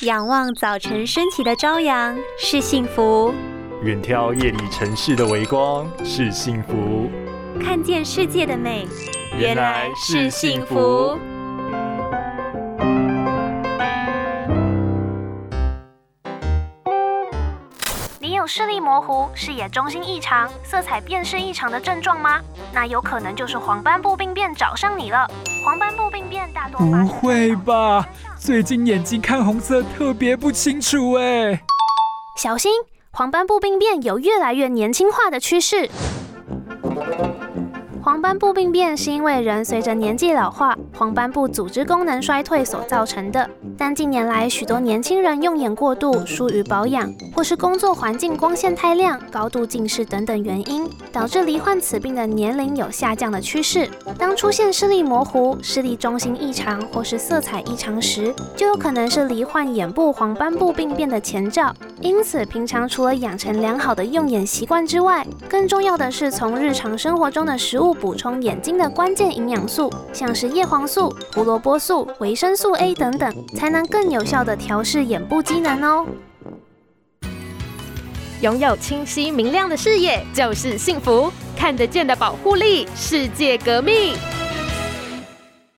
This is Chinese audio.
仰望早晨升起的朝阳是幸福，远眺夜里城市的微光是幸福，看见世界的美原来是幸福。你有视力模糊、视野中心异常、色彩辨识异常的症状吗？那有可能就是黄斑部病变找上你了。黄斑部病变大多不会吧？最近眼睛看红色特别不清楚哎。小心，黄斑部病变有越来越年轻化的趋势。斑部病变是因为人随着年纪老化，黄斑部组织功能衰退所造成的。但近年来，许多年轻人用眼过度、疏于保养，或是工作环境光线太亮、高度近视等等原因，导致罹患此病的年龄有下降的趋势。当出现视力模糊、视力中心异常或是色彩异常时，就有可能是罹患眼部黄斑部病变的前兆。因此，平常除了养成良好的用眼习惯之外，更重要的是从日常生活中的食物补充眼睛的关键营养素，像是叶黄素、胡萝卜素、维生素 A 等等，才能更有效的调试眼部机能哦。拥有清晰明亮的视野就是幸福，看得见的保护力，世界革命。